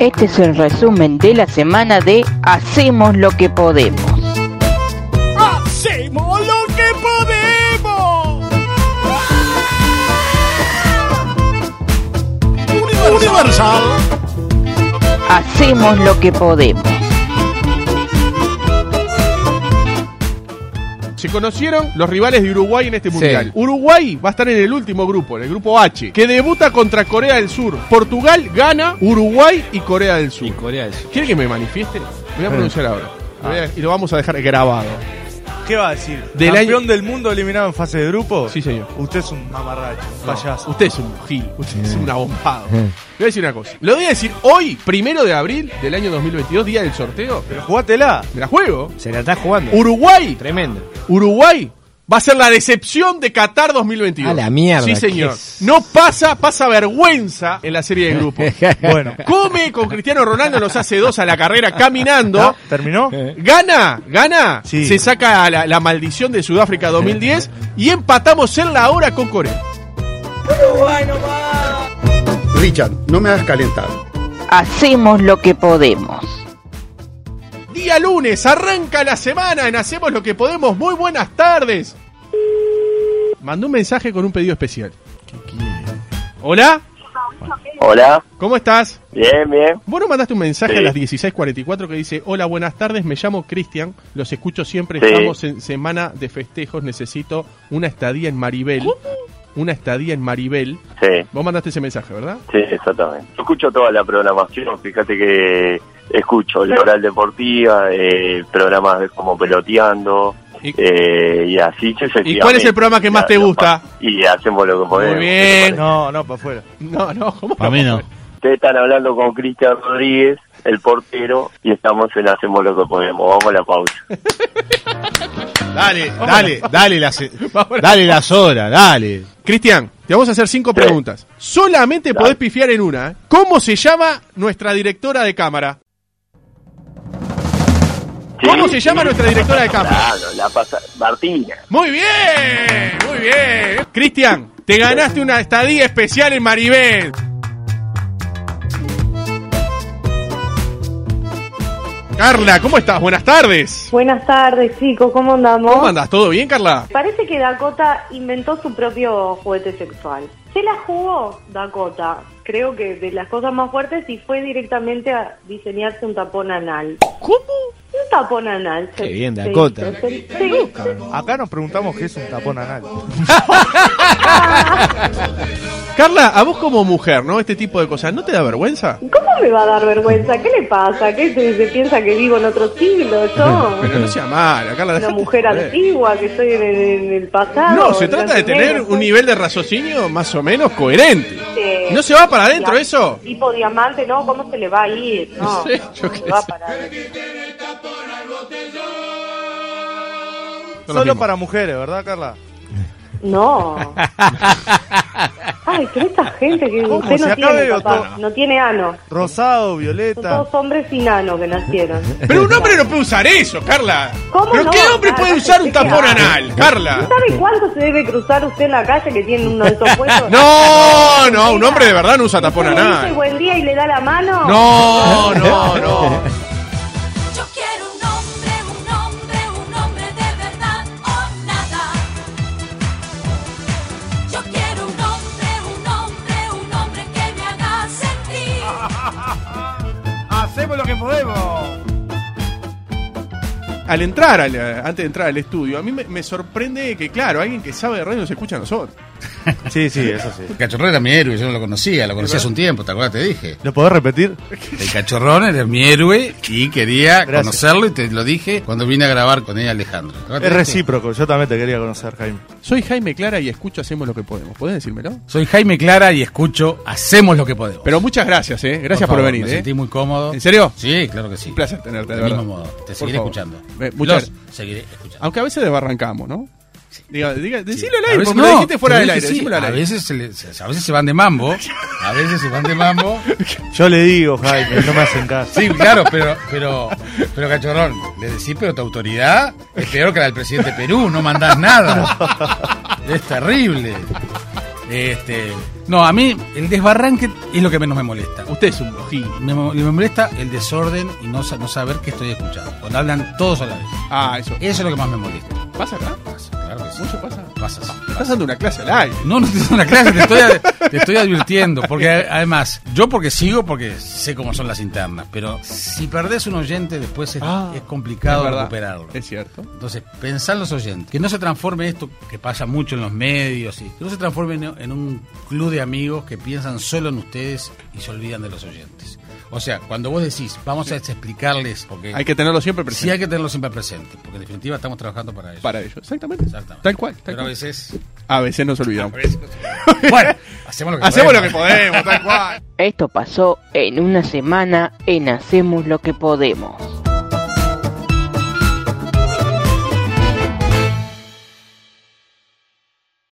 Este es el resumen de la semana de Hacemos lo que podemos. ¡Hacemos lo que podemos! Universal. Hacemos lo que podemos. Se conocieron los rivales de Uruguay en este mundial. Uruguay va a estar en el último grupo, en el grupo H, que debuta contra Corea del Sur. Portugal gana Uruguay y Corea del Sur. Y Corea del Sur. ¿Quiere que me manifieste? Voy a pronunciar ahora. Lo voy a- y lo vamos a dejar grabado. ¿Qué va a decir? Del ¿Campeón del mundo eliminado en fase de grupo? Sí, señor. Usted es un mamarracho, un No, payaso. Usted es un gil, usted es un abombado. Le voy a decir una cosa. Lo voy a decir hoy, primero de abril del año 2022, día del sorteo. Pero jugátela. Me la juego. Se la está jugando. Uruguay, Tremendo. Uruguay va a ser la decepción de Qatar 2022. A la mierda, Sí, ¿qué señor. No pasa, pasa vergüenza en la serie de grupos. Bueno, Come con Cristiano Ronaldo, nos hace dos a la carrera caminando. ¿terminó? Gana, gana, Sí. se saca la, la maldición de Sudáfrica 2010 y empatamos en la hora con Corea. Richard, no me hagas calentar. Hacemos lo que podemos. Día lunes, arranca la semana en Hacemos lo que podemos. Muy buenas tardes. Mandó un mensaje con un pedido especial. Hola, Hola, ¿cómo estás? bien, bien. Vos nos mandaste un mensaje Sí. a las 16.44 que dice, hola, buenas tardes, me llamo Cristian, los escucho siempre, Sí. estamos en semana de festejos, necesito una estadía en Maribel. Una estadía en Maribel. Sí, Vos mandaste ese mensaje, ¿verdad? sí, exactamente. Escucho toda la programación, fíjate que escucho la oral deportiva, eh, programas de como peloteando, Y- eh, y así ¿Y cuál es el programa que más te gusta? Y hacemos lo que podemos. Muy bien. No, no, para afuera. No, no, ¿cómo Para mí no. Ustedes están hablando con Cristian Rodríguez, el portero, y estamos en Hacemos lo que podemos. Vamos a la pausa. Dale, dale, dale las, dale las horas, dale. Cristian, te vamos a hacer cinco Sí. preguntas. Solamente Dale. podés pifiar en una. ¿eh? ¿Cómo se llama nuestra directora de cámara? ¿Cómo Sí, se llama sí. nuestra directora de cámara? Claro, la pasa. Martina. Muy bien, muy bien. Cristian, te ganaste una estadía especial en Maribel. Carla, ¿cómo estás? Buenas tardes. Buenas tardes, chicos, ¿cómo andamos? ¿Cómo andas? ¿Todo bien, Carla? Parece que Dakota inventó su propio juguete sexual. Se la jugó Dakota, creo que de las cosas más fuertes, y fue directamente a diseñarse un tapón anal. ¿Cómo? Tapón anal. Qué se- bien, se Dakota. Se- sí. Acá nos preguntamos qué es un tapón anal. Carla, a vos como mujer, ¿no? Este tipo de cosas, ¿no te da vergüenza? ¿Cómo me va a dar vergüenza? ¿Qué le pasa? ¿Qué se, se piensa que vivo en otro siglo? Yo, Pero no sea mala, Carla. una mujer joder. antigua, que estoy en el, en el pasado. No, se trata de tener un nivel de raciocinio más o menos coherente. Sí. ¿No se va para adentro Ya, eso? Tipo diamante, no, ¿cómo se le va a ir? No, No sé, yo se qué va sé. para adentro. Son Solo para mujeres, ¿verdad, Carla? No. Ay, pero esta gente que ¿Cómo? usted no tiene, papá, no tiene ano. Rosado, Son violeta. todos hombres sin ano que nacieron. Pero un hombre no puede usar eso, Carla. ¿Cómo ¿Pero no? qué hombre puede usar un tapón anal, Carla? ¿No sabe cuánto se debe cruzar usted en la calle que tiene uno de esos puestos? No, no, un hombre de verdad no usa tapón ¿Usted le dice anal. buen día y le da la mano? No, no, no. Hacemos lo que podemos. Al entrar, al- antes de entrar al estudio, a mí me, me sorprende que, claro, alguien que sabe de radio nos escucha a nosotros. Sí, sí, eso sí. El cachorrón era mi héroe, yo no lo conocía, lo conocí hace un tiempo, ¿te acuerdas? Te dije. ¿Lo podés repetir? El cachorrón era mi héroe y quería Gracias. conocerlo y te lo dije cuando vine a grabar con ella Alejandro. Es recíproco, yo también te quería conocer, Jaime. Soy Jaime Clara y escucho Hacemos lo que podemos. ¿Podés decírmelo? Soy Jaime Clara y escucho Hacemos lo que podemos. Pero muchas gracias, ¿eh? Gracias por, favor, venir, Me ¿eh? sentí muy cómodo. ¿En serio? Sí, claro que sí. Un placer tenerte, de Del mismo modo. Te Por seguiré favor. escuchando. Eh, muchas Los seguiré escuchando. Aunque a veces desbarrancamos, ¿no? Diga, diga, decilo al A aire, porque me lo no, dijiste fuera del aire. sí, a veces, se le- se- a veces se van de mambo, a veces se van de mambo. Yo le digo, Jaime, no me hacen caso. Sí, claro, pero, pero, pero cachorrón, le decís, pero tu autoridad es peor que la del presidente de Perú, no mandás nada. Es terrible. Este, No, a mí el desbarranque es lo que menos me molesta. Usted es un bojín. Me, mo- me molesta el desorden y no, no saber qué estoy escuchando. Cuando hablan todos a la vez. Ah, eso. Eso es lo que más me molesta. ¿Pasa acá? Pasa, claro que sí. ¿Mucho pasa? Pasa, sí. Estás dando una clase al aire. No, no te estoy dando una clase, te estoy, te estoy advirtiendo. Porque además, yo porque sigo, porque sé cómo son las internas. Pero si perdés un oyente, después es, Ah, es complicado es recuperarlo. Es cierto. Entonces, pensá en los oyentes. Que no se transforme esto que pasa mucho en los medios. Y, que no se transforme en, en un club de amigos que piensan solo en ustedes y se olvidan de los oyentes. O sea, cuando vos decís, vamos a explicarles, porque Hay que tenerlo siempre presente. sí hay que tenerlo siempre presente, porque en definitiva estamos trabajando para eso. Para ello. Exactamente. Exactamente. Tal cual. Tal Pero a cual. veces... A veces nos olvidamos. a veces bueno, hacemos lo que Hacemos lo que podemos. podemos, tal cual. Esto pasó en una semana en Hacemos lo que podemos.